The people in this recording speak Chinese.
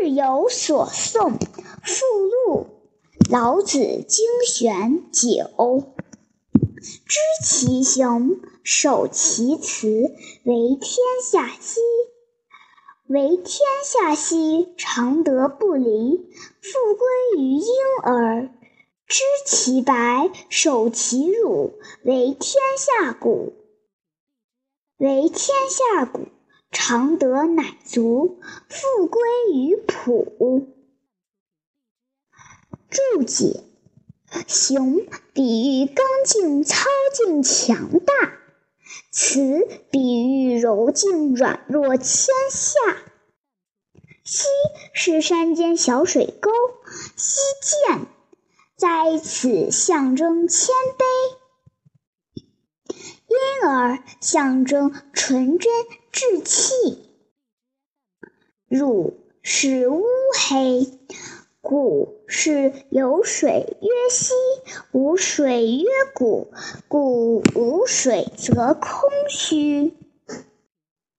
日有所诵附录，老子精选九。知其雄，守其雌，为天下溪。为天下溪，常德不离，复归于婴儿。知其白，守其乳，为天下谷。为天下谷，常德乃足，复归于五。注解：雄比喻刚劲、操劲、强大；雌比喻柔劲、软弱、谦下。溪是山间小水沟，溪涧在此象征谦卑。因而象征纯真稚气，乳是乌黑，谷是有水曰溪，无水曰谷，谷无水则空虚。